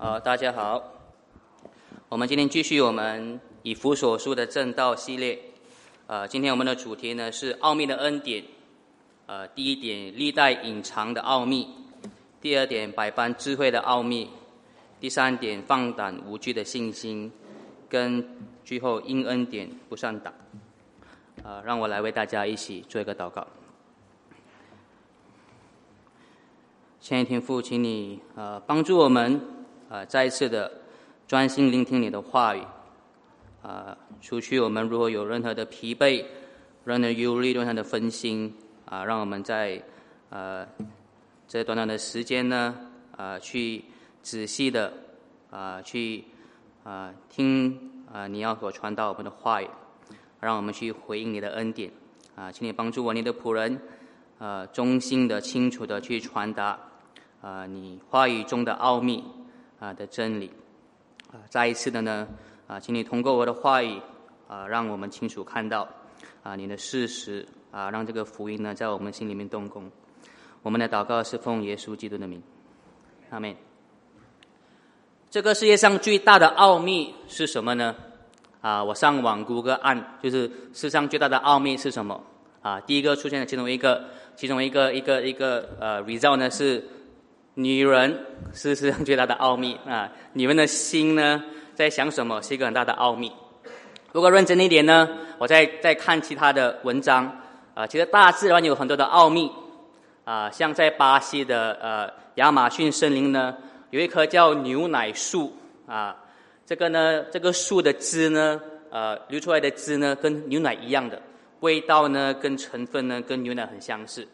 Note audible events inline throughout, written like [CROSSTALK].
呃，大家好，我们今天继续我们以弗所书的正道系列。呃，今天我们的主题呢是奥秘的恩典。呃，第一点，历代隐藏的奥秘；第二点，百般智慧的奥秘；第三点，放胆无惧的信心；跟最后因恩典不上胆。呃，让我来为大家一起做一个祷告。前一天父，请你呃帮助我们。啊，再一次的专心聆听你的话语，啊，除去我们如果有任何的疲惫、任何忧虑、任何的分心，啊，让我们在呃这短短的时间呢，啊，去仔细的啊去啊听啊你要所传达我们的话语，让我们去回应你的恩典，啊，请你帮助我你的仆人，啊，忠心的、清楚的去传达啊你话语中的奥秘。啊的真理，啊，再一次的呢，啊，请你通过我的话语，啊，让我们清楚看到，啊，你的事实，啊，让这个福音呢，在我们心里面动工。我们的祷告是奉耶稣基督的名，阿门。这个世界上最大的奥秘是什么呢？啊，我上网谷歌按，就是世上最大的奥秘是什么？啊，第一个出现的其中一个，其中一个一个一个呃 result 呢是。女人是世上最大的奥秘 [LAUGHS] 啊！你们的心呢，在想什么，是一个很大的奥秘。如果认真一点呢，我再再看其他的文章啊，其实大自然有很多的奥秘啊，像在巴西的呃亚马逊森林呢，有一棵叫牛奶树啊，这个呢，这个树的汁呢，呃，流出来的汁呢，跟牛奶一样的味道呢，跟成分呢，跟牛奶很相似。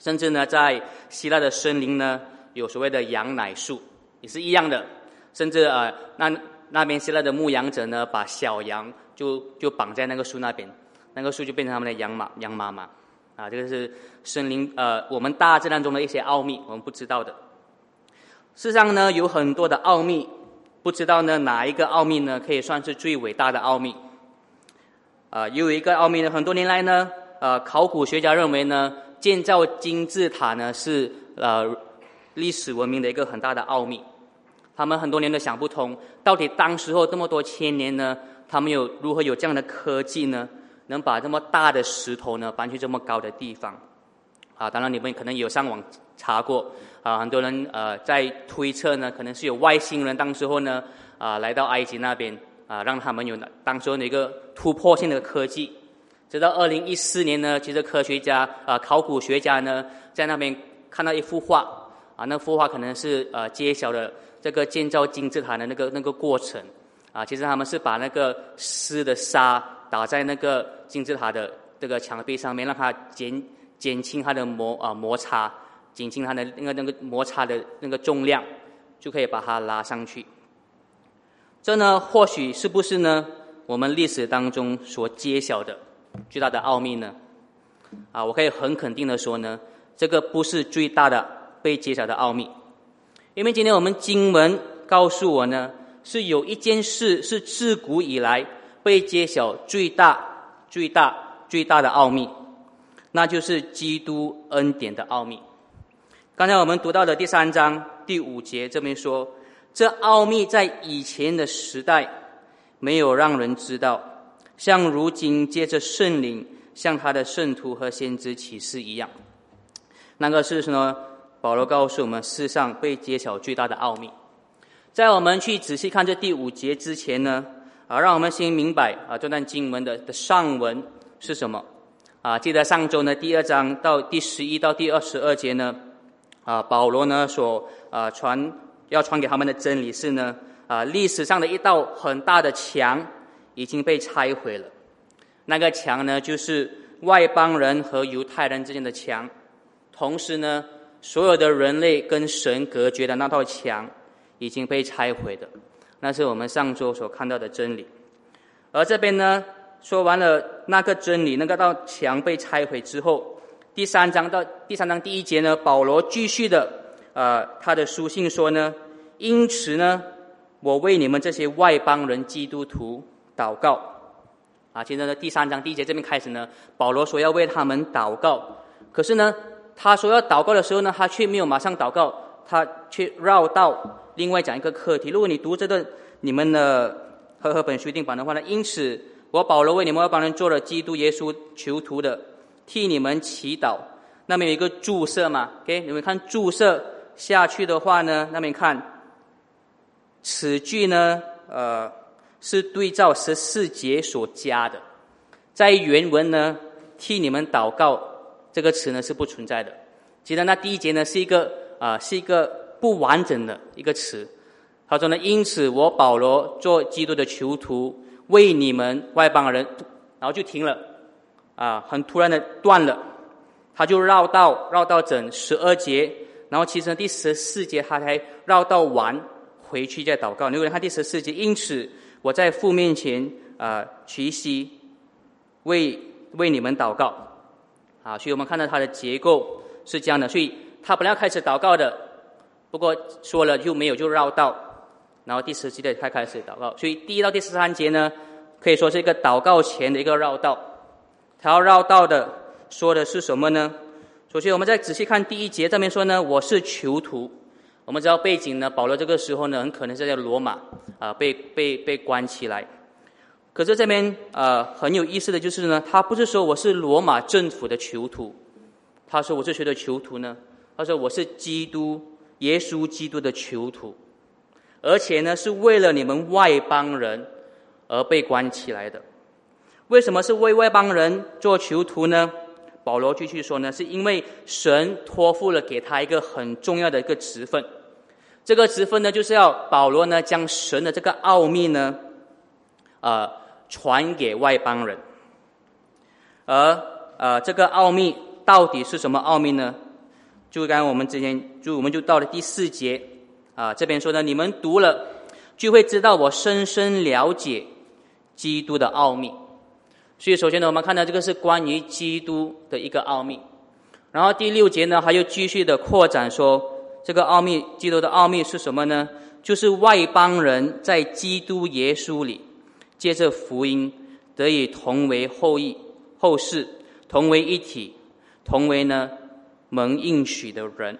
甚至呢，在希腊的森林呢。有所谓的羊奶树，也是一样的，甚至呃，那那边现在的牧羊者呢，把小羊就就绑在那个树那边，那个树就变成他们的羊妈羊妈妈，啊，这个是森林呃，我们大自然中的一些奥秘，我们不知道的。事实上呢，有很多的奥秘，不知道呢哪一个奥秘呢，可以算是最伟大的奥秘。啊，有一个奥秘呢，很多年来呢，呃，考古学家认为呢，建造金字塔呢是呃。历史文明的一个很大的奥秘，他们很多年都想不通，到底当时候这么多千年呢，他们有如何有这样的科技呢，能把这么大的石头呢搬去这么高的地方？啊，当然你们可能有上网查过，啊，很多人呃在推测呢，可能是有外星人当时候呢啊来到埃及那边啊，让他们有当时候的一个突破性的科技。直到二零一四年呢，其实科学家啊考古学家呢在那边看到一幅画。啊，那幅画可能是呃揭晓了这个建造金字塔的那个那个过程，啊，其实他们是把那个湿的沙打在那个金字塔的这个墙壁上面，让它减减轻它的摩啊摩擦，减轻它的那个那个摩擦的那个重量，就可以把它拉上去。这呢，或许是不是呢？我们历史当中所揭晓的巨大的奥秘呢？啊，我可以很肯定的说呢，这个不是最大的。被揭晓的奥秘，因为今天我们经文告诉我呢，是有一件事是自古以来被揭晓最大、最大、最大的奥秘，那就是基督恩典的奥秘。刚才我们读到的第三章第五节这边说，这奥秘在以前的时代没有让人知道，像如今借着圣灵向他的圣徒和先知启示一样。那个是什么？保罗告诉我们，世上被揭晓最大的奥秘。在我们去仔细看这第五节之前呢，啊，让我们先明白啊，这段经文的的上文是什么？啊，记得上周呢，第二章到第十一到第二十二节呢，啊，保罗呢所啊传要传给他们的真理是呢，啊，历史上的一道很大的墙已经被拆毁了。那个墙呢，就是外邦人和犹太人之间的墙，同时呢。所有的人类跟神隔绝的那道墙已经被拆毁的，那是我们上周所看到的真理。而这边呢，说完了那个真理，那个道墙被拆毁之后，第三章到第三章第一节呢，保罗继续的呃他的书信说呢，因此呢，我为你们这些外邦人基督徒祷告。啊，现在呢第三章第一节这边开始呢，保罗说要为他们祷告，可是呢。他说要祷告的时候呢，他却没有马上祷告，他却绕到另外讲一个课题。如果你读这段你们的和合本修订版的话呢，因此我保罗为你们要帮人做了基督耶稣囚徒的，替你们祈祷。那么有一个注释嘛，OK？你们看注释下去的话呢，那边看此句呢，呃，是对照十四节所加的，在原文呢，替你们祷告这个词呢是不存在的。其实那第一节呢是一个啊，是一个不完整的一个词。他说呢，因此我保罗做基督的囚徒，为你们外邦人，然后就停了，啊，很突然的断了，他就绕道绕到整十二节，然后其实第十四节他才绕到完回去再祷告。因为他第十四节，因此我在父面前啊屈膝，为为你们祷告，啊，所以我们看到它的结构是这样的，所以他本来要开始祷告的，不过说了就没有就绕道。然后第十节才开始祷告，所以第一到第十三节呢，可以说是一个祷告前的一个绕道。他要绕道的说的是什么呢？首先，我们再仔细看第一节这边说呢，我是囚徒。我们知道背景呢，保罗这个时候呢，很可能是在罗马啊，被被被关起来。可是这边呃很有意思的就是呢，他不是说我是罗马政府的囚徒，他说我是谁的囚徒呢？他说我是基督耶稣基督的囚徒。而且呢，是为了你们外邦人而被关起来的。为什么是为外邦人做囚徒呢？保罗继续说呢，是因为神托付了给他一个很重要的一个职分。这个职分呢，就是要保罗呢将神的这个奥秘呢，呃，传给外邦人。而呃，这个奥秘到底是什么奥秘呢？就刚刚我们之前，就我们就到了第四节。啊，这边说呢，你们读了就会知道我深深了解基督的奥秘。所以，首先呢，我们看到这个是关于基督的一个奥秘。然后第六节呢，还又继续的扩展说，这个奥秘，基督的奥秘是什么呢？就是外邦人在基督耶稣里，借着福音得以同为后裔、后世，同为一体，同为呢蒙应许的人。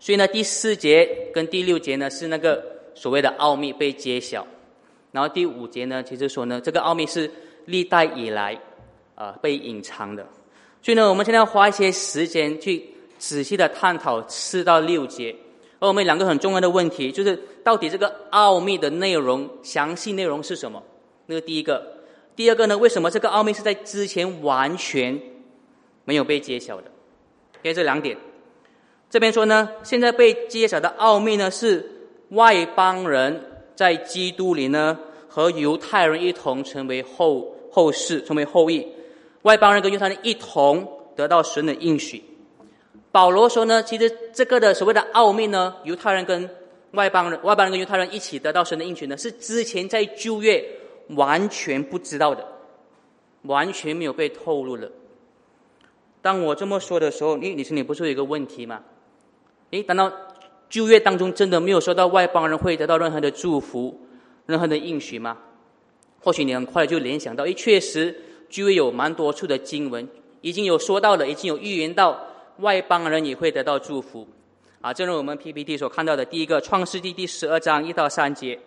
所以呢，第四节跟第六节呢是那个所谓的奥秘被揭晓，然后第五节呢，其实说呢，这个奥秘是历代以来啊被隐藏的。所以呢，我们现在要花一些时间去仔细的探讨四到六节。而我们两个很重要的问题就是，到底这个奥秘的内容详细内容是什么？那个第一个，第二个呢，为什么这个奥秘是在之前完全没有被揭晓的？因为这两点。这边说呢，现在被揭晓的奥秘呢，是外邦人在基督里呢，和犹太人一同成为后后世，成为后裔。外邦人跟犹太人一同得到神的应许。保罗说呢，其实这个的所谓的奥秘呢，犹太人跟外邦人，外邦人跟犹太人一起得到神的应许呢，是之前在旧约完全不知道的，完全没有被透露的。当我这么说的时候，你你心里不是有一个问题吗？诶，难道旧约当中真的没有说到外邦人会得到任何的祝福、任何的应许吗？或许你很快就联想到，诶，确实旧约有蛮多处的经文已经有说到了，已经有预言到外邦人也会得到祝福。啊，正如我们 PPT 所看到的，第一个创世纪第十二章一到三节，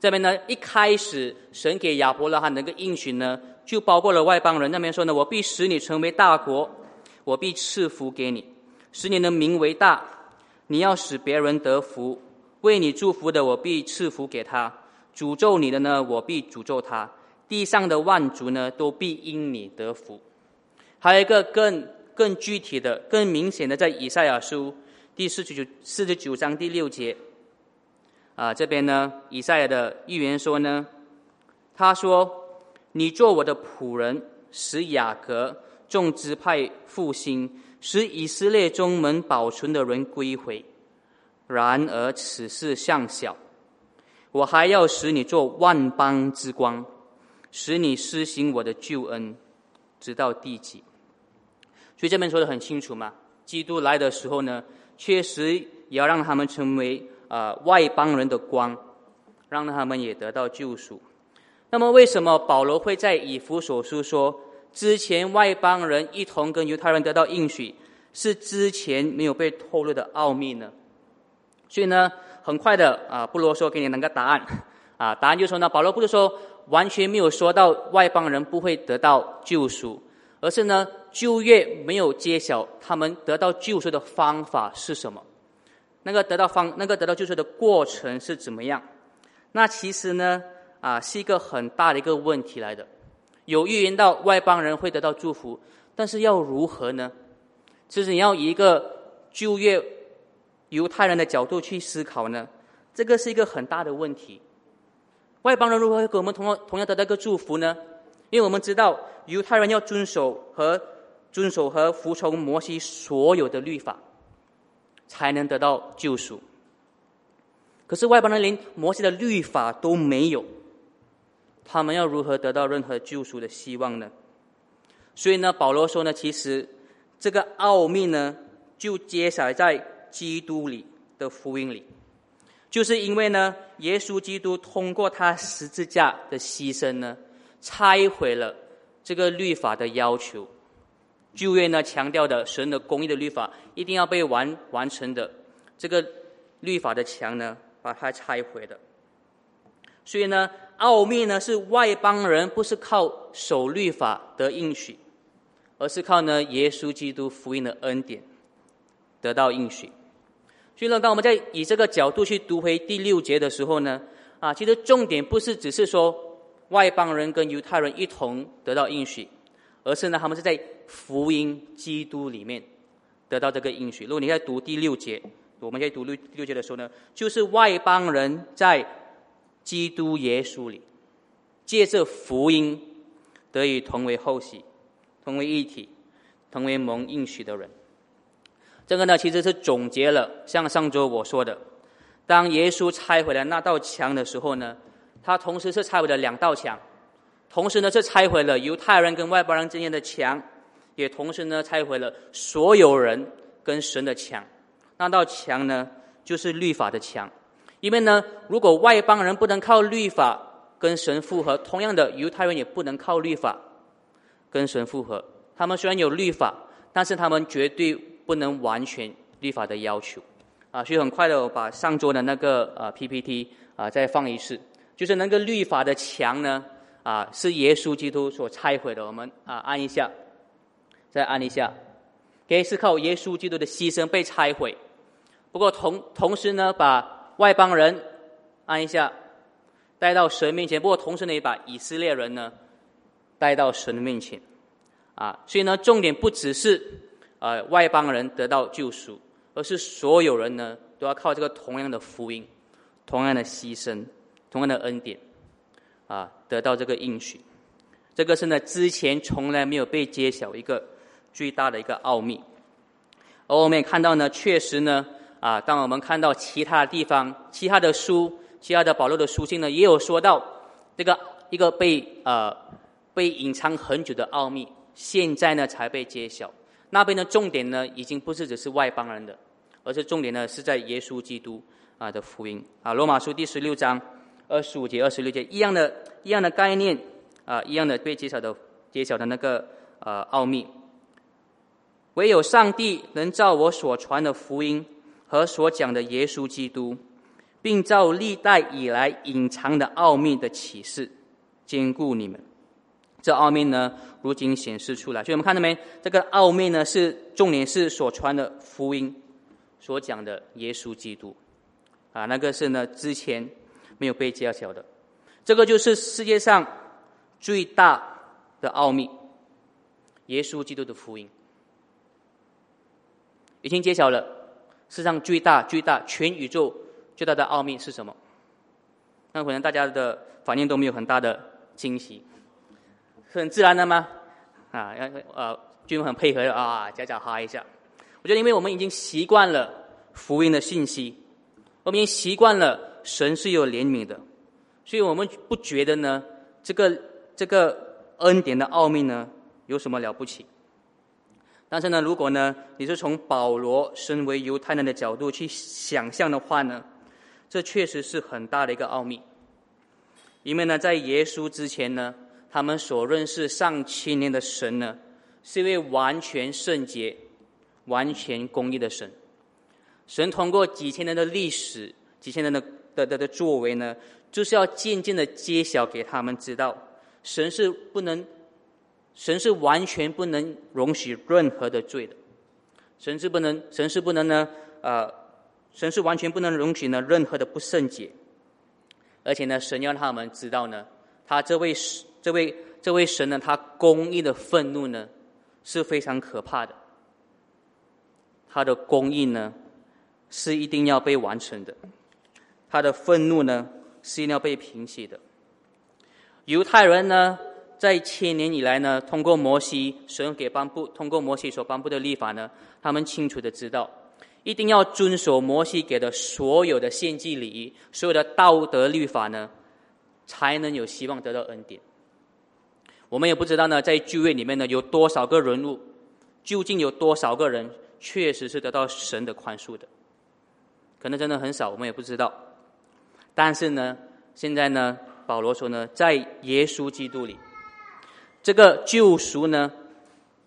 这边呢一开始神给亚伯拉罕那个应许呢，就包括了外邦人。那边说呢，我必使你成为大国，我必赐福给你，使你的名为大。你要使别人得福，为你祝福的，我必赐福给他；诅咒你的呢，我必诅咒他。地上的万族呢，都必因你得福。还有一个更更具体的、更明显的，在以赛亚书第四十九四十九章第六节啊，这边呢，以赛亚的预言说呢，他说：“你做我的仆人，使雅各众支派复兴。”使以色列中门保存的人归回。然而此事尚小，我还要使你做万邦之光，使你施行我的救恩，直到地极。所以这边说的很清楚嘛，基督来的时候呢，确实也要让他们成为啊外邦人的光，让他们也得到救赎。那么为什么保罗会在以弗所书说？之前外邦人一同跟犹太人得到应许，是之前没有被透露的奥秘呢。所以呢，很快的啊，不啰嗦，给你两个答案啊。答案就是说呢，保罗不是说完全没有说到外邦人不会得到救赎，而是呢，旧约没有揭晓他们得到救赎的方法是什么，那个得到方那个得到救赎的过程是怎么样？那其实呢，啊，是一个很大的一个问题来的。有预言到外邦人会得到祝福，但是要如何呢？其实你要以一个旧约犹太人的角度去思考呢，这个是一个很大的问题。外邦人如何跟我们同样同样得到一个祝福呢？因为我们知道犹太人要遵守和遵守和服从摩西所有的律法，才能得到救赎。可是外邦人连摩西的律法都没有，他们要如何得到任何救赎的希望呢？所以呢，保罗说呢，其实。这个奥秘呢，就揭晓在基督里的福音里，就是因为呢，耶稣基督通过他十字架的牺牲呢，拆毁了这个律法的要求。旧约呢强调的神的公义的律法一定要被完完成的，这个律法的墙呢，把它拆毁的。所以呢，奥秘呢是外邦人不是靠守律法得应许。而是靠呢耶稣基督福音的恩典得到应许。所以呢，当我们在以这个角度去读回第六节的时候呢，啊，其实重点不是只是说外邦人跟犹太人一同得到应许，而是呢，他们是在福音基督里面得到这个应许。如果你在读第六节，我们在读六六节的时候呢，就是外邦人在基督耶稣里借着福音得以同为后嗣。同为一体，同为蒙应许的人。这个呢，其实是总结了像上周我说的，当耶稣拆毁了那道墙的时候呢，他同时是拆毁了两道墙，同时呢是拆毁了犹太人跟外邦人之间的墙，也同时呢拆毁了所有人跟神的墙。那道墙呢，就是律法的墙。因为呢，如果外邦人不能靠律法跟神复合，同样的犹太人也不能靠律法。跟神复合，他们虽然有律法，但是他们绝对不能完全律法的要求，啊，所以很快的我把上桌的那个呃 PPT 啊再放一次，就是那个律法的墙呢，啊是耶稣基督所拆毁的，我们啊按一下，再按一下，可是靠耶稣基督的牺牲被拆毁，不过同同时呢，把外邦人按一下带到神面前，不过同时呢也把以色列人呢。带到神的面前，啊，所以呢，重点不只是呃外邦人得到救赎，而是所有人呢都要靠这个同样的福音、同样的牺牲、同样的恩典，啊，得到这个应许。这个是呢之前从来没有被揭晓一个最大的一个奥秘。而我们也看到呢，确实呢，啊，当我们看到其他地方、其他的书、其他的保罗的书信呢，也有说到这个一个被呃。被隐藏很久的奥秘，现在呢才被揭晓。那边的重点呢，已经不是只是外邦人的，而是重点呢是在耶稣基督啊的福音啊。罗马书第十六章二十五节、二十六节一样的一样的概念啊，一样的被揭晓的揭晓的那个呃奥秘。唯有上帝能照我所传的福音和所讲的耶稣基督，并照历代以来隐藏的奥秘的启示，兼顾你们。这奥秘呢，如今显示出来。所以我们看到没？这个奥秘呢，是重点是所传的福音，所讲的耶稣基督，啊，那个是呢之前没有被揭晓的。这个就是世界上最大的奥秘，耶稣基督的福音已经揭晓了。世上最大、最大、全宇宙最大的奥秘是什么？那可能大家的反应都没有很大的惊喜。很自然的吗？啊，要呃，君很配合啊，假假哈一下。我觉得，因为我们已经习惯了福音的信息，我们已经习惯了神是有怜悯的，所以我们不觉得呢，这个这个恩典的奥秘呢有什么了不起。但是呢，如果呢你是从保罗身为犹太人的角度去想象的话呢，这确实是很大的一个奥秘。因为呢，在耶稣之前呢。他们所认识上千年的神呢，是一位完全圣洁、完全公义的神。神通过几千年的历史，几千年的的的的作为呢，就是要渐渐的揭晓给他们知道，神是不能，神是完全不能容许任何的罪的，神是不能，神是不能呢，呃，神是完全不能容许呢任何的不圣洁，而且呢，神要他们知道呢，他这位这位这位神呢，他公义的愤怒呢是非常可怕的，他的公义呢是一定要被完成的。他的愤怒呢，是要被平息的。犹太人呢，在千年以来呢，通过摩西神给颁布，通过摩西所颁布的立法呢，他们清楚的知道，一定要遵守摩西给的所有的献祭礼仪，所有的道德律法呢，才能有希望得到恩典。我们也不知道呢，在聚会里面呢，有多少个人物，究竟有多少个人确实是得到神的宽恕的？可能真的很少，我们也不知道。但是呢，现在呢，保罗说呢，在耶稣基督里，这个救赎呢，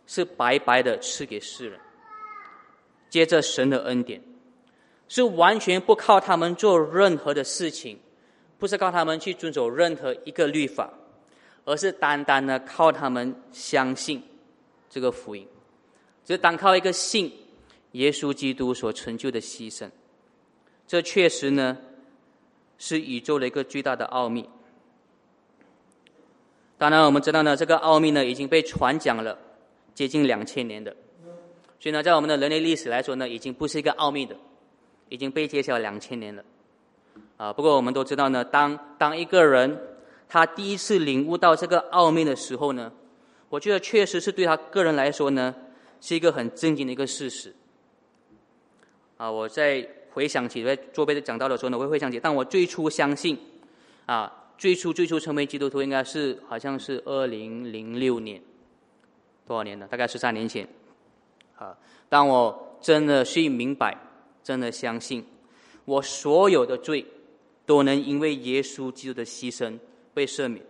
是白白的赐给世人，接着神的恩典，是完全不靠他们做任何的事情，不是靠他们去遵守任何一个律法，而是单单的靠他们相信这个福音，只单靠一个信耶稣基督所成就的牺牲，这确实呢。是宇宙的一个巨大的奥秘。当然，我们知道呢，这个奥秘呢已经被传讲了接近两千年的，所以呢，在我们的人类历史来说呢，已经不是一个奥秘的，已经被揭晓两千年了。啊，不过我们都知道呢，当当一个人他第一次领悟到这个奥秘的时候呢，我觉得确实是对他个人来说呢，是一个很震惊的一个事实。啊，我在。回想起在做被讲到的时候呢，我会回想起，但我最初相信，啊，最初最初成为基督徒应该是好像是二零零六年，多少年了？大概十三年前，啊，当我真的去明白，真的相信，我所有的罪都能因为耶稣基督的牺牲被赦免，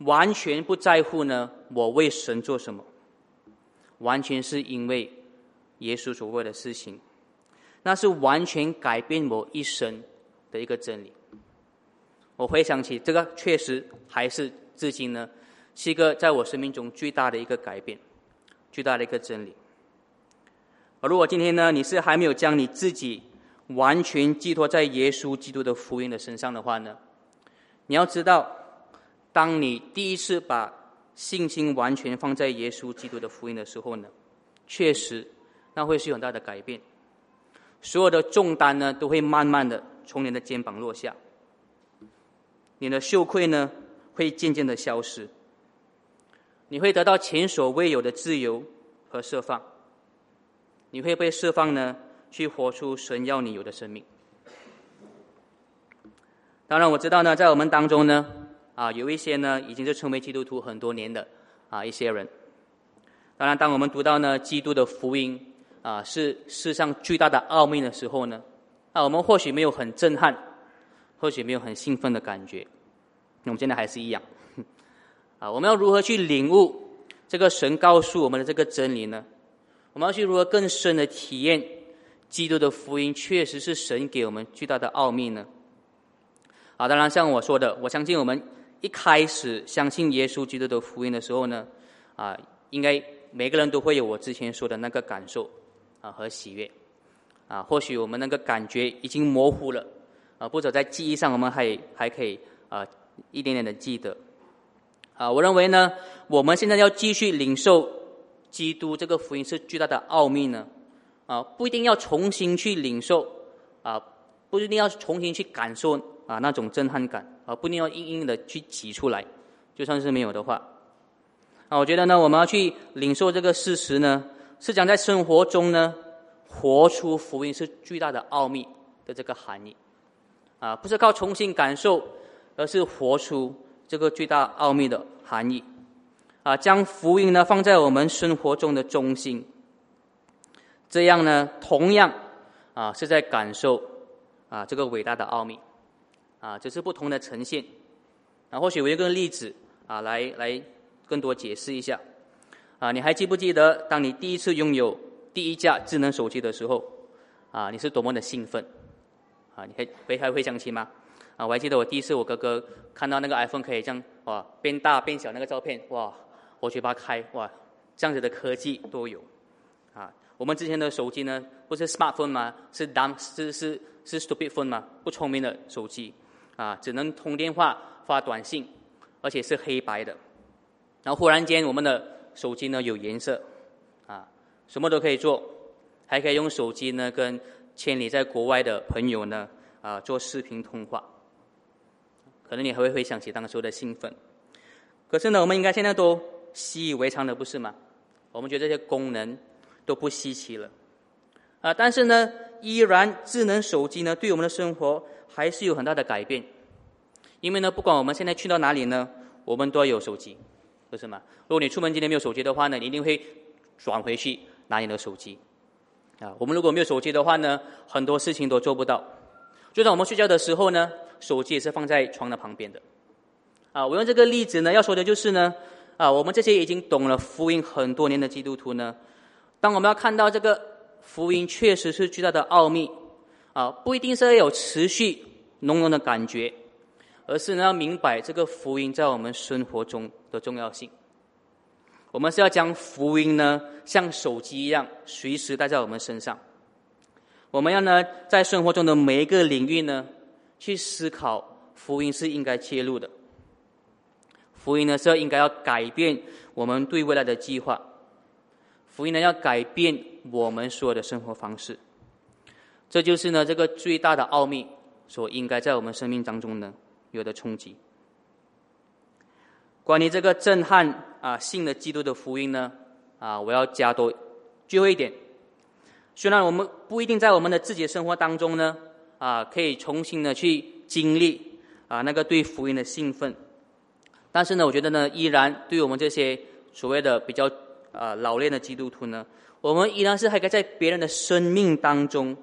完全不在乎呢，我为神做什么，完全是因为耶稣所为的事情。那是完全改变我一生的一个真理。我回想起这个，确实还是至今呢，是一个在我生命中最大的一个改变，巨大的一个真理。而如果今天呢，你是还没有将你自己完全寄托在耶稣基督的福音的身上的话呢，你要知道，当你第一次把信心完全放在耶稣基督的福音的时候呢，确实那会是有很大的改变。所有的重担呢，都会慢慢的从你的肩膀落下，你的羞愧呢，会渐渐的消失，你会得到前所未有的自由和释放，你会被释放呢，去活出神要你有的生命。当然，我知道呢，在我们当中呢，啊，有一些呢，已经是成为基督徒很多年的啊一些人。当然，当我们读到呢，基督的福音。啊，是世上最大的奥秘的时候呢，啊，我们或许没有很震撼，或许没有很兴奋的感觉，那我们现在还是一样，啊，我们要如何去领悟这个神告诉我们的这个真理呢？我们要去如何更深的体验基督的福音确实是神给我们巨大的奥秘呢？啊，当然像我说的，我相信我们一开始相信耶稣基督的福音的时候呢，啊，应该每个人都会有我之前说的那个感受。啊，和喜悦，啊，或许我们那个感觉已经模糊了，啊，或者在记忆上我们还还可以啊一点点的记得，啊，我认为呢，我们现在要继续领受基督这个福音是巨大的奥秘呢，啊，不一定要重新去领受，啊，不一定要重新去感受啊那种震撼感，啊，不一定要硬硬的去挤出来，就算是没有的话，啊，我觉得呢，我们要去领受这个事实呢。是讲在生活中呢，活出福音是巨大的奥秘的这个含义，啊，不是靠重新感受，而是活出这个巨大奥秘的含义，啊，将福音呢放在我们生活中的中心，这样呢，同样啊是在感受啊这个伟大的奥秘，啊，只是不同的呈现，啊，或许我一个例子啊来来更多解释一下。啊，你还记不记得，当你第一次拥有第一架智能手机的时候，啊，你是多么的兴奋，啊，你还会还会想起吗？啊，我还记得我第一次我哥哥看到那个 iPhone 可以这样哇变大变小那个照片，哇，我嘴巴开哇，这样子的科技都有。啊，我们之前的手机呢，不是 smartphone 吗？是 dumb 是是是 stupid phone 吗？不聪明的手机，啊，只能通电话发短信，而且是黑白的。然后忽然间，我们的手机呢有颜色，啊，什么都可以做，还可以用手机呢跟千里在国外的朋友呢啊做视频通话。可能你还会回想起当时的兴奋。可是呢，我们应该现在都习以为常的，不是吗？我们觉得这些功能都不稀奇了，啊，但是呢，依然智能手机呢对我们的生活还是有很大的改变。因为呢，不管我们现在去到哪里呢，我们都要有手机。不是吗？如果你出门今天没有手机的话呢，你一定会转回去拿你的手机。啊，我们如果没有手机的话呢，很多事情都做不到。就在我们睡觉的时候呢，手机也是放在床的旁边的。啊，我用这个例子呢，要说的就是呢，啊，我们这些已经懂了福音很多年的基督徒呢，当我们要看到这个福音确实是巨大的奥秘，啊，不一定是要有持续浓浓的感觉。而是呢，要明白这个福音在我们生活中的重要性。我们是要将福音呢，像手机一样，随时带在我们身上。我们要呢，在生活中的每一个领域呢，去思考福音是应该切入的。福音呢，是要应该要改变我们对未来的计划。福音呢，要改变我们所有的生活方式。这就是呢，这个最大的奥秘，所应该在我们生命当中呢。有的冲击。关于这个震撼啊，信的基督的福音呢，啊，我要加多最后一点。虽然我们不一定在我们的自己的生活当中呢，啊，可以重新的去经历啊那个对福音的兴奋，但是呢，我觉得呢，依然对我们这些所谓的比较啊老练的基督徒呢，我们依然是还可以在别人的生命当中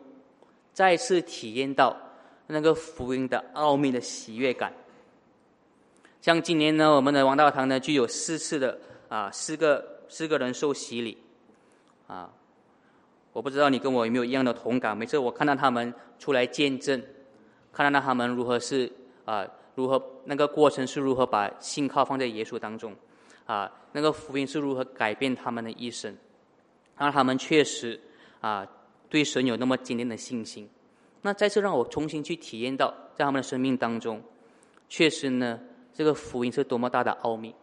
再次体验到。那个福音的奥秘的喜悦感，像今年呢，我们的王道堂呢，就有四次的啊，四个四个人受洗礼，啊，我不知道你跟我有没有一样的同感。每次我看到他们出来见证，看到他们如何是啊，如何那个过程是如何把信靠放在耶稣当中，啊，那个福音是如何改变他们的一生，让他们确实啊，对神有那么坚定的信心。那再次让我重新去体验到，在他们的生命当中，确实呢，这个福音是多么大的奥秘，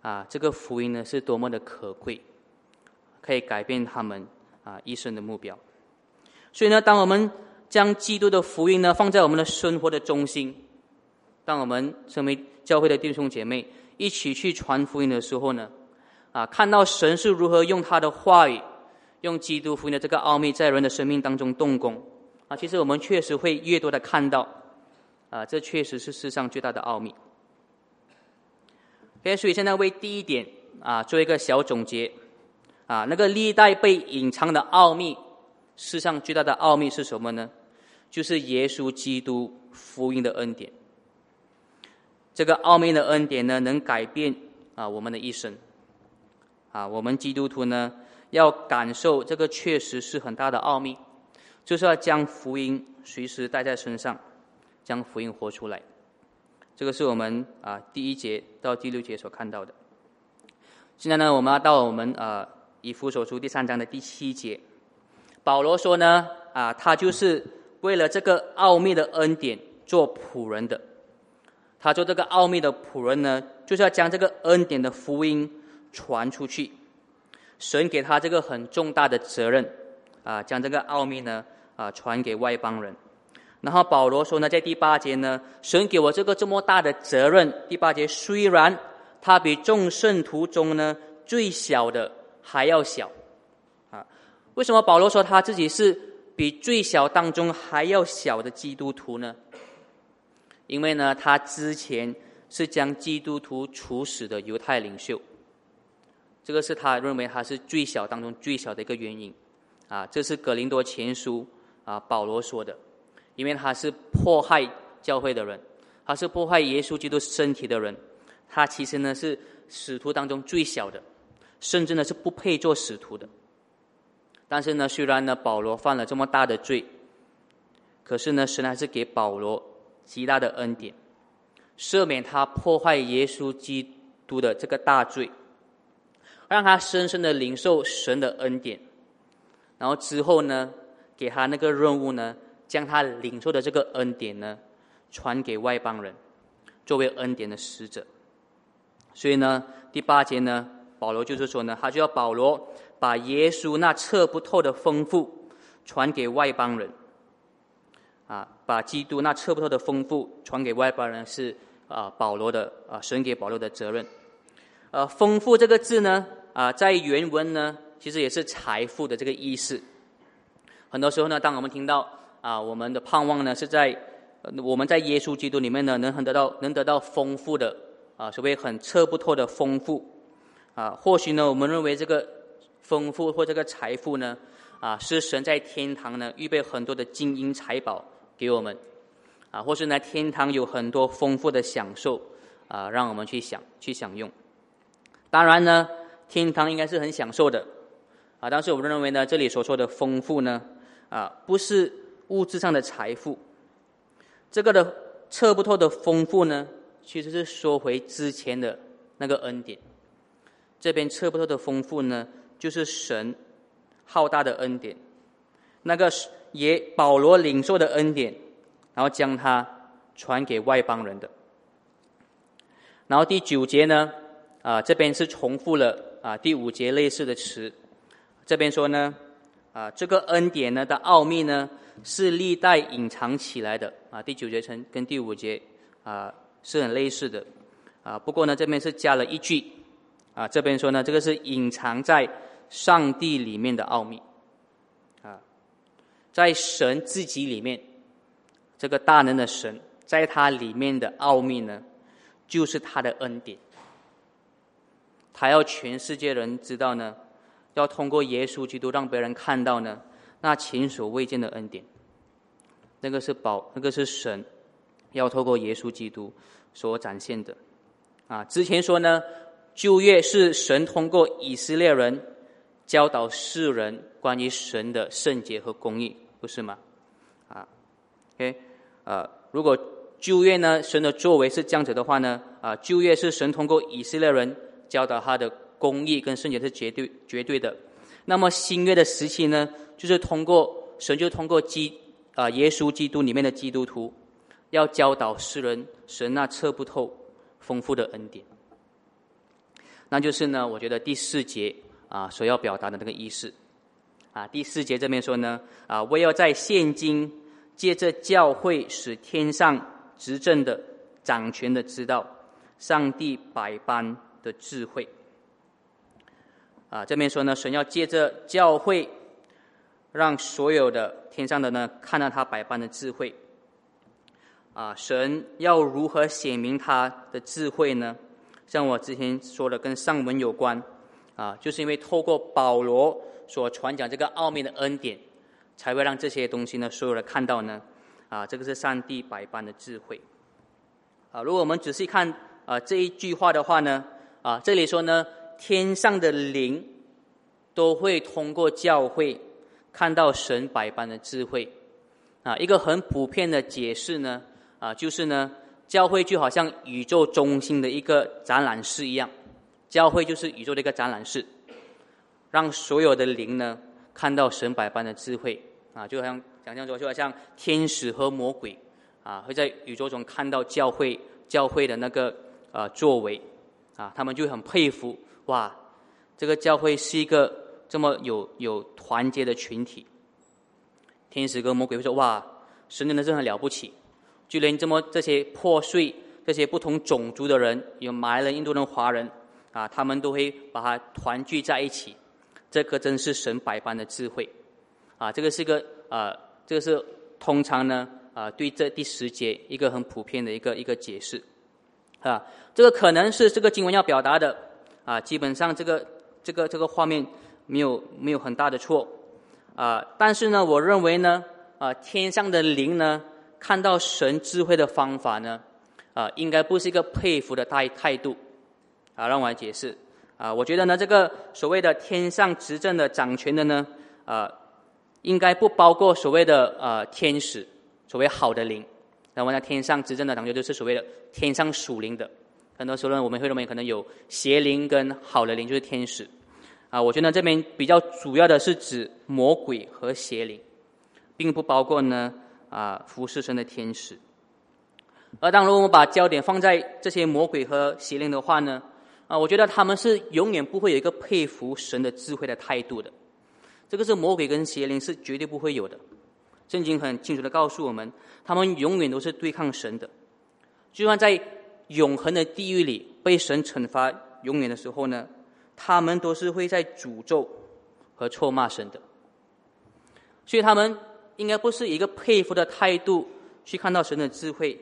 啊，这个福音呢是多么的可贵，可以改变他们啊一生的目标。所以呢，当我们将基督的福音呢放在我们的生活的中心，当我们成为教会的弟兄姐妹一起去传福音的时候呢，啊，看到神是如何用他的话语，用基督福音的这个奥秘在人的生命当中动工。啊，其实我们确实会越多的看到，啊，这确实是世上最大的奥秘。OK，所以现在为第一点啊做一个小总结，啊，那个历代被隐藏的奥秘，世上最大的奥秘是什么呢？就是耶稣基督福音的恩典。这个奥秘的恩典呢，能改变啊我们的一生。啊，我们基督徒呢，要感受这个确实是很大的奥秘。就是要将福音随时带在身上，将福音活出来。这个是我们啊第一节到第六节所看到的。现在呢，我们要到我们啊以弗所书第三章的第七节。保罗说呢啊，他就是为了这个奥秘的恩典做仆人的。他做这个奥秘的仆人呢，就是要将这个恩典的福音传出去。神给他这个很重大的责任。啊，将这个奥秘呢，啊，传给外邦人。然后保罗说呢，在第八节呢，神给我这个这么大的责任。第八节虽然他比众圣徒中呢最小的还要小，啊，为什么保罗说他自己是比最小当中还要小的基督徒呢？因为呢，他之前是将基督徒处死的犹太领袖，这个是他认为他是最小当中最小的一个原因。啊，这是格林多前书啊，保罗说的，因为他是迫害教会的人，他是迫害耶稣基督身体的人，他其实呢是使徒当中最小的，甚至呢是不配做使徒的。但是呢，虽然呢保罗犯了这么大的罪，可是呢，神还是给保罗极大的恩典，赦免他破坏耶稣基督的这个大罪，让他深深的领受神的恩典。然后之后呢，给他那个任务呢，将他领受的这个恩典呢，传给外邦人，作为恩典的使者。所以呢，第八节呢，保罗就是说呢，他就要保罗把耶稣那测不透的丰富传给外邦人，啊，把基督那测不透的丰富传给外邦人是啊，保罗的啊，神给保罗的责任。呃，丰富这个字呢，啊，在原文呢。其实也是财富的这个意思。很多时候呢，当我们听到啊，我们的盼望呢是在我们在耶稣基督里面呢，能很得到能得到丰富的啊，所谓很测不透的丰富啊。或许呢，我们认为这个丰富或这个财富呢，啊，是神在天堂呢预备很多的金银财宝给我们啊，或是呢，天堂有很多丰富的享受啊，让我们去享去享用。当然呢，天堂应该是很享受的。啊，但是我们认为呢，这里所说的丰富呢，啊，不是物质上的财富，这个的测不透的丰富呢，其实是说回之前的那个恩典。这边测不透的丰富呢，就是神浩大的恩典，那个也保罗领受的恩典，然后将它传给外邦人的。然后第九节呢，啊，这边是重复了啊第五节类似的词。这边说呢，啊，这个恩典呢的奥秘呢是历代隐藏起来的啊。第九节跟第五节啊是很类似的啊。不过呢，这边是加了一句啊。这边说呢，这个是隐藏在上帝里面的奥秘啊，在神自己里面，这个大能的神在他里面的奥秘呢，就是他的恩典，他要全世界人知道呢。要通过耶稣基督让别人看到呢，那前所未见的恩典。那个是宝，那个是神要透过耶稣基督所展现的。啊，之前说呢，旧约是神通过以色列人教导世人关于神的圣洁和公义，不是吗？啊，OK，呃，如果旧约呢，神的作为是这样子的话呢，啊，旧约是神通过以色列人教导他的。公义跟圣洁是绝对绝对的。那么新约的时期呢，就是通过神就通过基啊耶稣基督里面的基督徒，要教导世人神那测不透丰富的恩典。那就是呢，我觉得第四节啊所要表达的那个意思啊，第四节这边说呢啊，我要在现今借着教会使天上执政的掌权的知道上帝百般的智慧。啊，这边说呢，神要借着教会，让所有的天上的呢看到他百般的智慧。啊，神要如何显明他的智慧呢？像我之前说的，跟上文有关。啊，就是因为透过保罗所传讲这个奥秘的恩典，才会让这些东西呢，所有人看到呢。啊，这个是上帝百般的智慧。啊，如果我们仔细看啊这一句话的话呢，啊，这里说呢。天上的灵都会通过教会看到神百般的智慧啊！一个很普遍的解释呢啊，就是呢，教会就好像宇宙中心的一个展览室一样，教会就是宇宙的一个展览室，让所有的灵呢看到神百般的智慧啊！就好像想象说，就好像天使和魔鬼啊，会在宇宙中看到教会教会的那个呃作为啊，他们就很佩服。哇，这个教会是一个这么有有团结的群体。天使跟魔鬼会说：“哇，神真的是很了不起，就连这么这些破碎、这些不同种族的人，有马来人、印度人、华人啊，他们都会把它团聚在一起。这个真是神百般的智慧啊！这个是个啊，这个是通常呢啊，对这第十节一个很普遍的一个一个解释啊。这个可能是这个经文要表达的。”啊，基本上这个这个这个画面没有没有很大的错，啊，但是呢，我认为呢，啊，天上的灵呢，看到神智慧的方法呢，啊，应该不是一个佩服的态态度，啊，让我来解释，啊，我觉得呢，这个所谓的天上执政的掌权的呢，啊，应该不包括所谓的呃天使所谓好的灵。那么在天上执政的，感觉就是所谓的天上属灵的。很多时候呢，我们会认为可能有邪灵跟好的灵，就是天使。啊，我觉得这边比较主要的是指魔鬼和邪灵，并不包括呢啊服侍神的天使。而当如果我们把焦点放在这些魔鬼和邪灵的话呢，啊，我觉得他们是永远不会有一个佩服神的智慧的态度的。这个是魔鬼跟邪灵是绝对不会有的。圣经很清楚的告诉我们，他们永远都是对抗神的。就算在永恒的地狱里被神惩罚永远的时候呢，他们都是会在诅咒和臭骂神的。所以他们应该不是一个佩服的态度去看到神的智慧。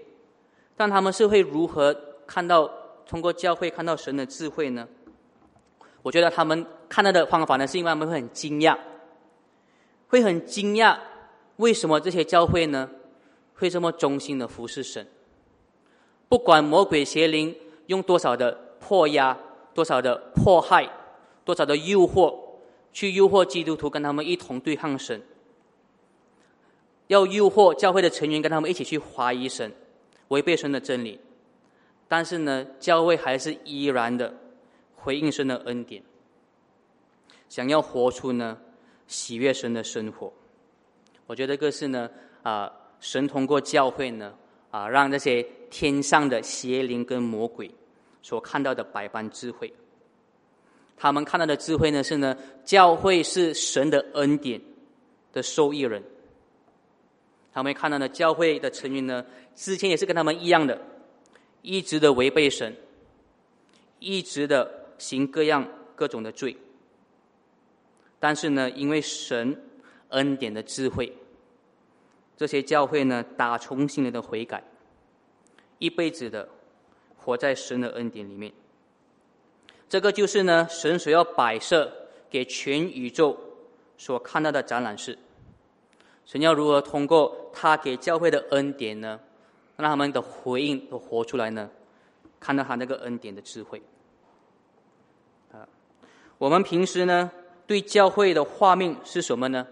但他们是会如何看到通过教会看到神的智慧呢？我觉得他们看到的方法呢，是因为他们会很惊讶，会很惊讶为什么这些教会呢会这么忠心的服侍神？不管魔鬼邪灵用多少的迫压、多少的迫害、多少的诱惑，去诱惑基督徒跟他们一同对抗神，要诱惑教会的成员跟他们一起去怀疑神。违背神的真理，但是呢，教会还是依然的回应神的恩典，想要活出呢喜悦神的生活。我觉得这是呢啊，神通过教会呢啊，让这些天上的邪灵跟魔鬼所看到的百般智慧，他们看到的智慧呢是呢，教会是神的恩典的受益人。他们看到呢，教会的成员呢，之前也是跟他们一样的，一直的违背神，一直的行各样各种的罪。但是呢，因为神恩典的智慧，这些教会呢，打从心里的悔改，一辈子的活在神的恩典里面。这个就是呢，神所要摆设给全宇宙所看到的展览室。神要如何通过他给教会的恩典呢，让他们的回应都活出来呢？看到他那个恩典的智慧。啊，我们平时呢对教会的画面是什么呢？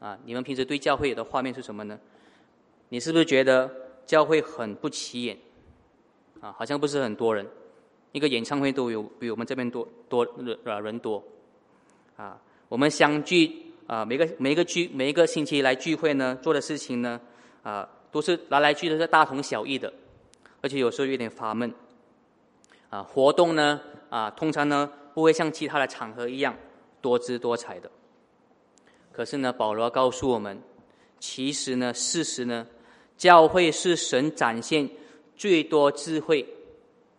啊，你们平时对教会的画面是什么呢？你是不是觉得教会很不起眼？啊，好像不是很多人，一个演唱会都有比我们这边多多人人多。啊，我们相聚。啊，每个每一个聚每一个星期来聚会呢，做的事情呢，啊，都是来来去都是大同小异的，而且有时候有点乏闷。啊，活动呢，啊，通常呢不会像其他的场合一样多姿多彩的。可是呢，保罗告诉我们，其实呢，事实呢，教会是神展现最多智慧、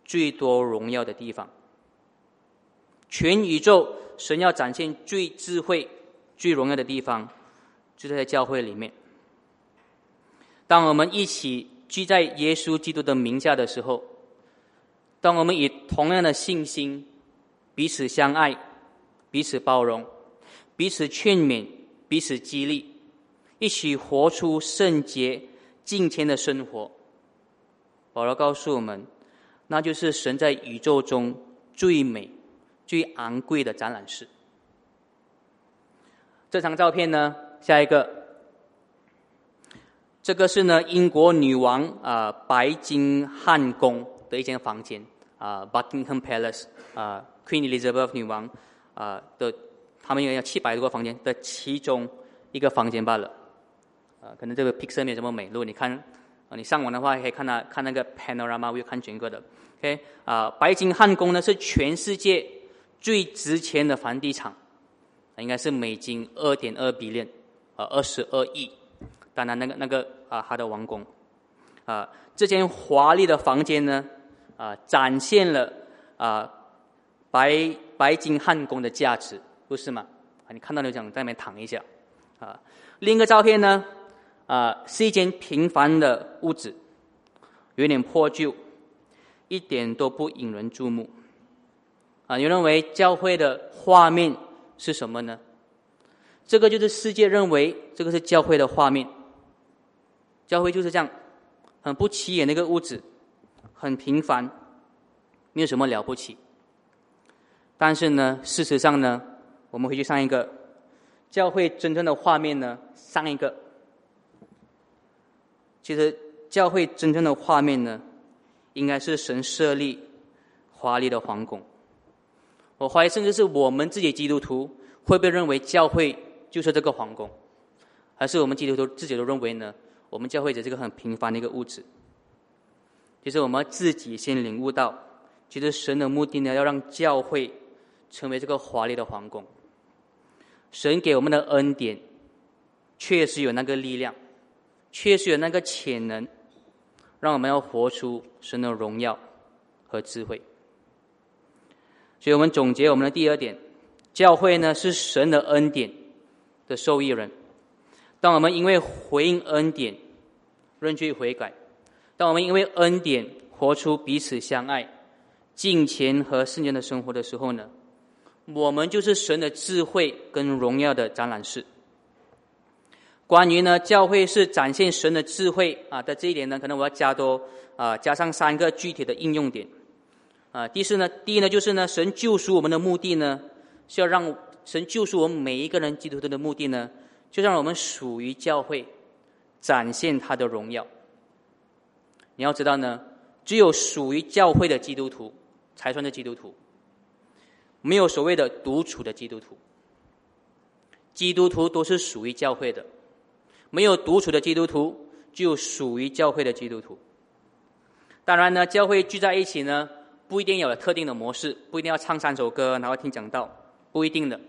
最多荣耀的地方。全宇宙神要展现最智慧。最荣耀的地方，就在教会里面。当我们一起聚在耶稣基督的名下的时候，当我们以同样的信心彼此相爱、彼此包容、彼此劝勉、彼此激励，一起活出圣洁敬虔的生活，保罗告诉我们，那就是神在宇宙中最美、最昂贵的展览室。这张照片呢，下一个，这个是呢英国女王啊白金汉宫的一间房间啊，Buckingham Palace 啊，Queen Elizabeth 女王啊的，他们有七百多个房间的其中一个房间罢了，啊，可能这个 picture 没有这么美，如果你看啊，你上网的话可以看那看那个 panorama view 看整个的，OK？啊，白金汉宫呢是全世界最值钱的房地产。应该是美金二点二 billion，呃，二十二亿。当然，那个那个啊，他的王宫，啊，这间华丽的房间呢，啊，展现了啊白白金汉宫的价值，不是吗？啊，你看到就想在那边躺一下。啊，另一个照片呢，啊，是一间平凡的屋子，有点破旧，一点都不引人注目。啊，你认为教会的画面？是什么呢？这个就是世界认为这个是教会的画面。教会就是这样，很不起眼的一个屋子，很平凡，没有什么了不起。但是呢，事实上呢，我们回去上一个教会真正的画面呢，上一个其实教会真正的画面呢，应该是神设立华丽的皇宫。我怀疑，甚至是我们自己基督徒会被认为教会就是这个皇宫，还是我们基督徒自己都认为呢？我们教会只是个很平凡的一个物质。其实我们自己先领悟到，其实神的目的呢，要让教会成为这个华丽的皇宫。神给我们的恩典，确实有那个力量，确实有那个潜能，让我们要活出神的荣耀和智慧。所以我们总结我们的第二点：教会呢是神的恩典的受益人。当我们因为回应恩典，认罪悔改；当我们因为恩典活出彼此相爱、敬虔和圣洁的生活的时候呢，我们就是神的智慧跟荣耀的展览室。关于呢，教会是展现神的智慧啊的这一点呢，可能我要加多啊，加上三个具体的应用点啊。第四呢，第一呢，就是呢，神救赎我们的目的呢，是要让神救赎我们每一个人基督徒的目的呢。就让我们属于教会，展现他的荣耀。你要知道呢，只有属于教会的基督徒才算是基督徒，没有所谓的独处的基督徒。基督徒都是属于教会的，没有独处的基督徒，就属于教会的基督徒。当然呢，教会聚在一起呢，不一定有特定的模式，不一定要唱三首歌，然后听讲道，不一定的。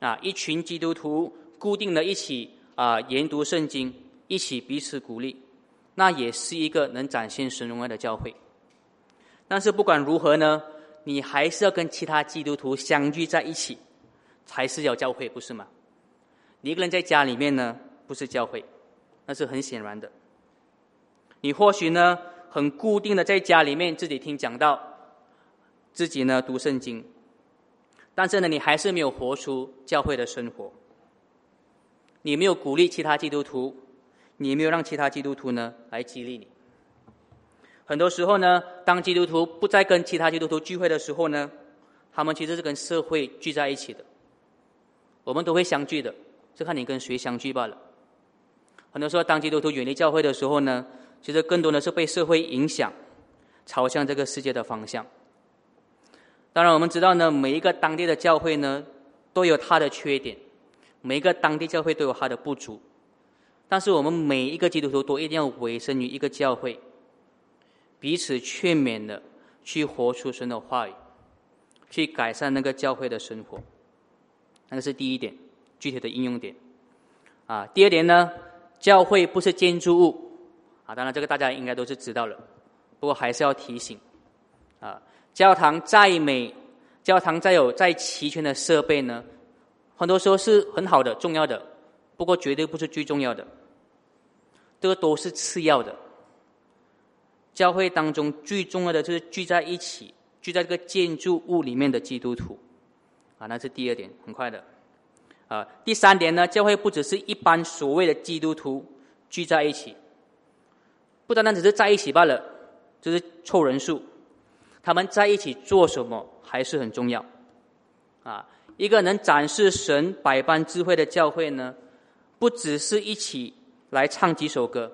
啊，一群基督徒。固定的一起啊研读圣经，一起彼此鼓励，那也是一个能展现神荣耀的教会。但是不管如何呢，你还是要跟其他基督徒相聚在一起，才是要教会，不是吗？你一个人在家里面呢，不是教会，那是很显然的。你或许呢，很固定的在家里面自己听讲道，自己呢读圣经，但是呢，你还是没有活出教会的生活。你没有鼓励其他基督徒，你没有让其他基督徒呢来激励你。很多时候呢，当基督徒不再跟其他基督徒聚会的时候呢，他们其实是跟社会聚在一起的。我们都会相聚的，就看你跟谁相聚罢了。很多时候，当基督徒远离教会的时候呢，其实更多的是被社会影响，朝向这个世界的方向。当然，我们知道呢，每一个当地的教会呢，都有它的缺点。每一个当地教会都有它的不足，但是我们每一个基督徒都一定要委身于一个教会，彼此劝勉的去活出神的话语，去改善那个教会的生活。那个是第一点，具体的应用点。啊，第二点呢，教会不是建筑物，啊，当然这个大家应该都是知道了，不过还是要提醒，啊，教堂再美，教堂再有再齐全的设备呢。很多时候是很好的、重要的，不过绝对不是最重要的。这个都是次要的。教会当中最重要的就是聚在一起，聚在这个建筑物里面的基督徒，啊，那是第二点，很快的。啊，第三点呢，教会不只是一般所谓的基督徒聚在一起，不单单只是在一起罢了，就是凑人数。他们在一起做什么还是很重要，啊。一个能展示神百般智慧的教会呢，不只是一起来唱几首歌，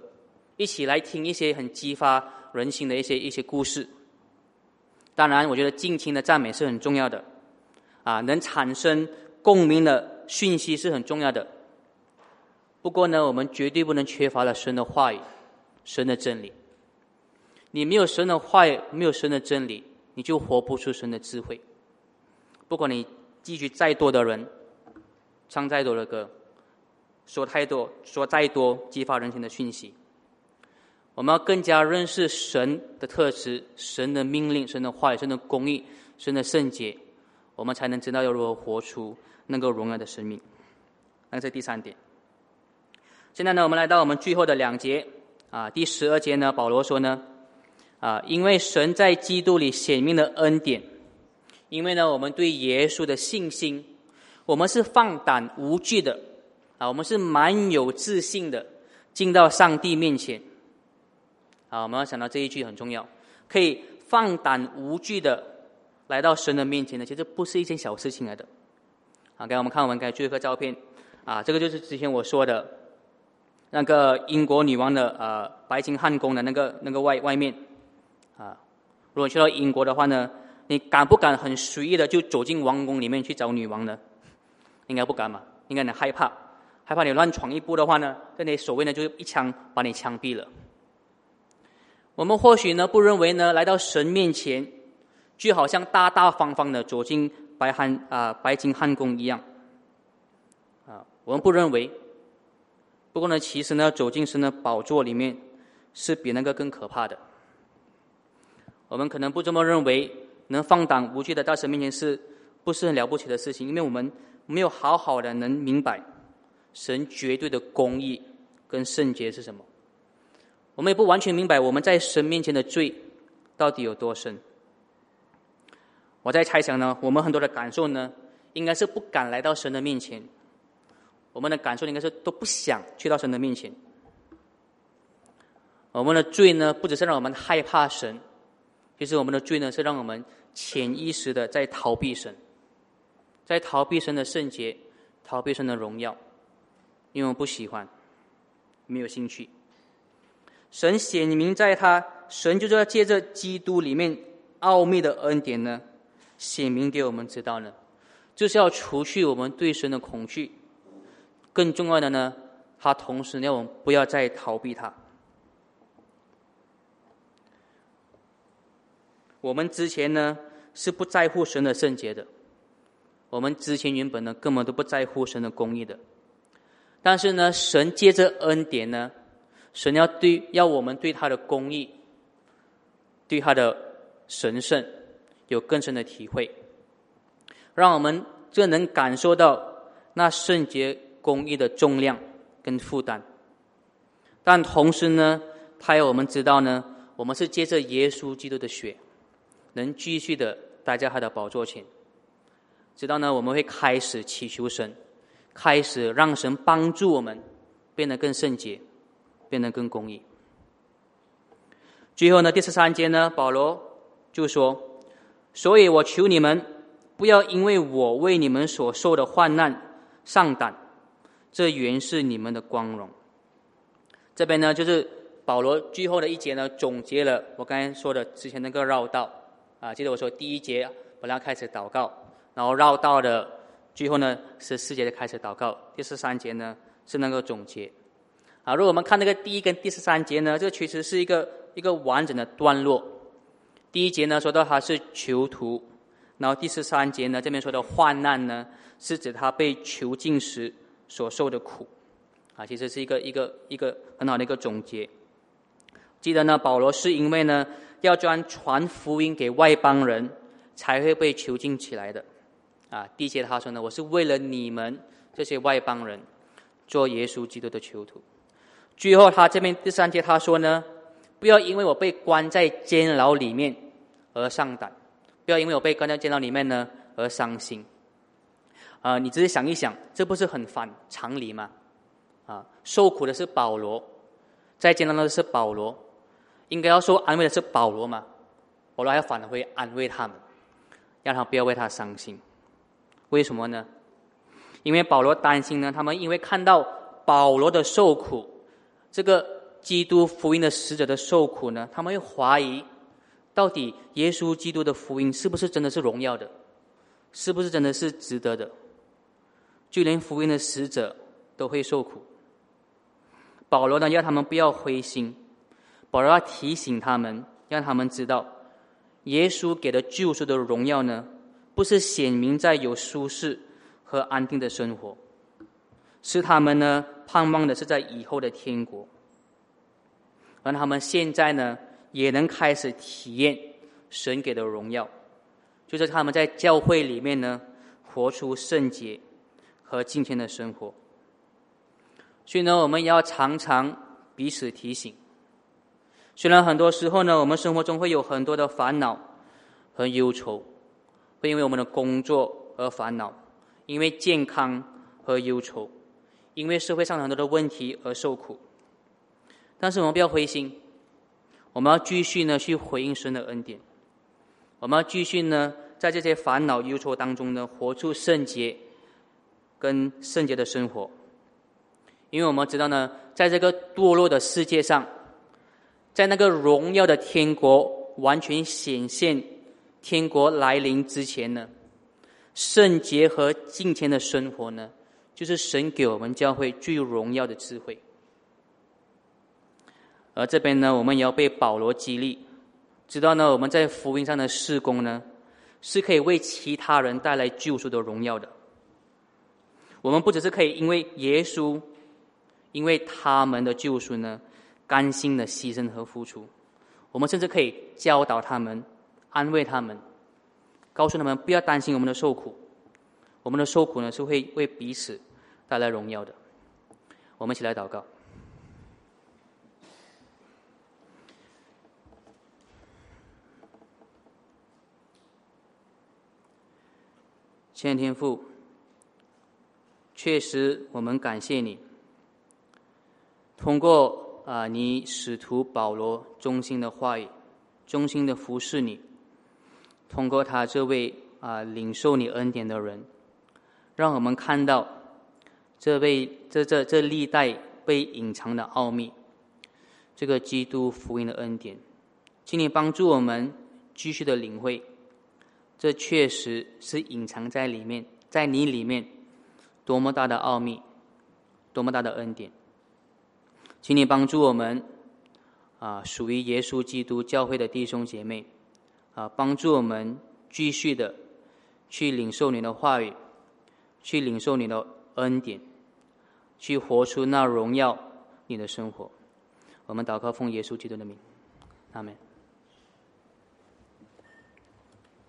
一起来听一些很激发人心的一些一些故事。当然，我觉得尽情的赞美是很重要的，啊，能产生共鸣的讯息是很重要的。不过呢，我们绝对不能缺乏了神的话语、神的真理。你没有神的话语，没有神的真理，你就活不出神的智慧。不管你。继续再多的人，唱再多的歌，说太多，说再多激发人心的讯息，我们要更加认识神的特质、神的命令、神的话语、神的公义、神的圣洁，我们才能知道要如何活出那个荣耀的生命。那是第三点。现在呢，我们来到我们最后的两节啊，第十二节呢，保罗说呢，啊，因为神在基督里显明的恩典。因为呢，我们对耶稣的信心，我们是放胆无惧的，啊，我们是蛮有自信的，进到上帝面前。啊，我们要想到这一句很重要，可以放胆无惧的来到神的面前呢，其实不是一件小事情来的。啊，刚才我们看我们刚才最后一个照片，啊，这个就是之前我说的，那个英国女王的呃白金汉宫的那个那个外外面，啊，如果去到英国的话呢，你敢不敢很随意的就走进王宫里面去找女王呢？应该不敢嘛，应该你害怕，害怕你乱闯一步的话呢，那你守卫呢就一枪把你枪毙了。我们或许呢不认为呢来到神面前，就好像大大方方的走进白汉啊白金汉宫一样，啊，我们不认为。不过呢，其实呢，走进神的宝座里面，是比那个更可怕的。我们可能不这么认为，能放胆无惧的到神面前，是不是很了不起的事情？因为我们没有好好的能明白神绝对的公义跟圣洁是什么。我们也不完全明白我们在神面前的罪到底有多深。我在猜想呢，我们很多的感受呢，应该是不敢来到神的面前。我们的感受应该是都不想去到神的面前。我们的罪呢，不只是让我们害怕神，其实我们的罪呢，是让我们潜意识的在逃避神，在逃避神的圣洁，逃避神的荣耀，因为我不喜欢，没有兴趣。神显明在他，神就是要借着基督里面奥秘的恩典呢，显明给我们知道呢，就是要除去我们对神的恐惧。更重要的呢，他同时让我们不要再逃避他。我们之前呢是不在乎神的圣洁的，我们之前原本呢根本都不在乎神的公义的。但是呢，神借着恩典呢，神要对要我们对他的公义、对他的神圣有更深的体会，让我们就能感受到那圣洁。公益的重量跟负担，但同时呢，他要我们知道呢，我们是借着耶稣基督的血，能继续的待在他的宝座前，知道呢，我们会开始祈求神，开始让神帮助我们变得更圣洁，变得更公义。最后呢，第十三节呢，保罗就说：“所以我求你们，不要因为我为你们所受的患难上胆。”这原是你们的光荣。这边呢，就是保罗最后的一节呢，总结了我刚才说的之前那个绕道啊。记得我说第一节本来开始祷告，然后绕道的最后呢，十四节的开始祷告，第十三节呢是那个总结。啊，如果我们看那个第一跟第十三节呢，这其实是一个一个完整的段落。第一节呢说到他是囚徒，然后第十三节呢这边说的患难呢，是指他被囚禁时。所受的苦，啊，其实是一个一个一个很好的一个总结。记得呢，保罗是因为呢要专传福音给外邦人，才会被囚禁起来的。啊，第一节他说呢，我是为了你们这些外邦人，做耶稣基督的囚徒。最后他这边第三节他说呢，不要因为我被关在监牢里面而上胆，不要因为我被关在监牢里面呢而伤心。啊，你仔细想一想，这不是很反常理吗？啊，受苦的是保罗，在监牢的是保罗，应该要受安慰的是保罗嘛？保罗还反而会安慰他们，让他不要为他伤心。为什么呢？因为保罗担心呢，他们因为看到保罗的受苦，这个基督福音的使者的受苦呢，他们会怀疑，到底耶稣基督的福音是不是真的是荣耀的，是不是真的是值得的？就连福音的使者都会受苦。保罗呢，要他们不要灰心。保罗要提醒他们，让他们知道，耶稣给的救赎的荣耀呢，不是显明在有舒适和安定的生活，是他们呢盼望的是在以后的天国。而他们现在呢，也能开始体验神给的荣耀，就是他们在教会里面呢，活出圣洁。和今天的生活，所以呢，我们要常常彼此提醒。虽然很多时候呢，我们生活中会有很多的烦恼和忧愁，会因为我们的工作而烦恼，因为健康和忧愁，因为社会上很多的问题而受苦。但是我们不要灰心，我们要继续呢去回应神的恩典，我们要继续呢在这些烦恼忧愁当中呢活出圣洁。跟圣洁的生活，因为我们知道呢，在这个堕落的世界上，在那个荣耀的天国完全显现、天国来临之前呢，圣洁和敬虔的生活呢，就是神给我们教会最荣耀的智慧。而这边呢，我们也要被保罗激励，知道呢，我们在福音上的事工呢，是可以为其他人带来救赎的荣耀的。我们不只是可以因为耶稣。因为他们的救赎呢，甘心的牺牲和付出，我们甚至可以教导他们、安慰他们，告诉他们不要担心我们的受苦，我们的受苦呢是会为彼此带来荣耀的。我们一起来祷告，千天父，确实我们感谢你。通过啊，你使徒保罗忠心的话语，忠心的服侍你，通过他这位啊领受你恩典的人，让我们看到这位这这这历代被隐藏的奥秘，这个基督福音的恩典，请你帮助我们继续的领会，这确实是隐藏在里面，在你里面多么大的奥秘，多么大的恩典。请你帮助我们，啊，属于耶稣基督教会的弟兄姐妹，啊，帮助我们继续的去领受你的话语，去领受你的恩典，去活出那荣耀你的生活。我们祷告奉耶稣基督的名，阿门。